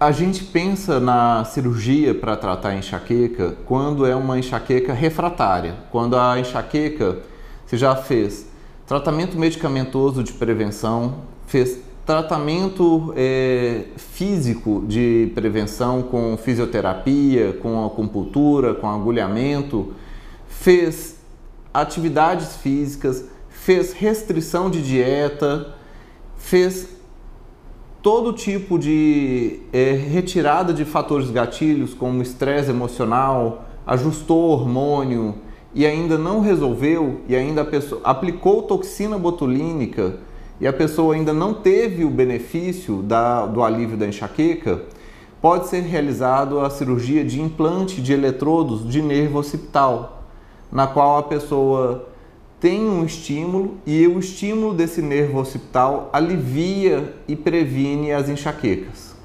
a gente pensa na cirurgia para tratar a enxaqueca quando é uma enxaqueca refratária, quando a enxaqueca você já fez tratamento medicamentoso de prevenção, fez tratamento é, físico de prevenção com fisioterapia, com acupuntura, com agulhamento, fez atividades físicas, fez restrição de dieta, fez todo tipo de é, retirada de fatores gatilhos, como estresse emocional, ajustou hormônio e ainda não resolveu, e ainda a pessoa aplicou toxina botulínica e a pessoa ainda não teve o benefício da, do alívio da enxaqueca, pode ser realizado a cirurgia de implante de eletrodos de nervo occipital, na qual a pessoa tem um estímulo e o estímulo desse nervo occipital alivia e previne as enxaquecas.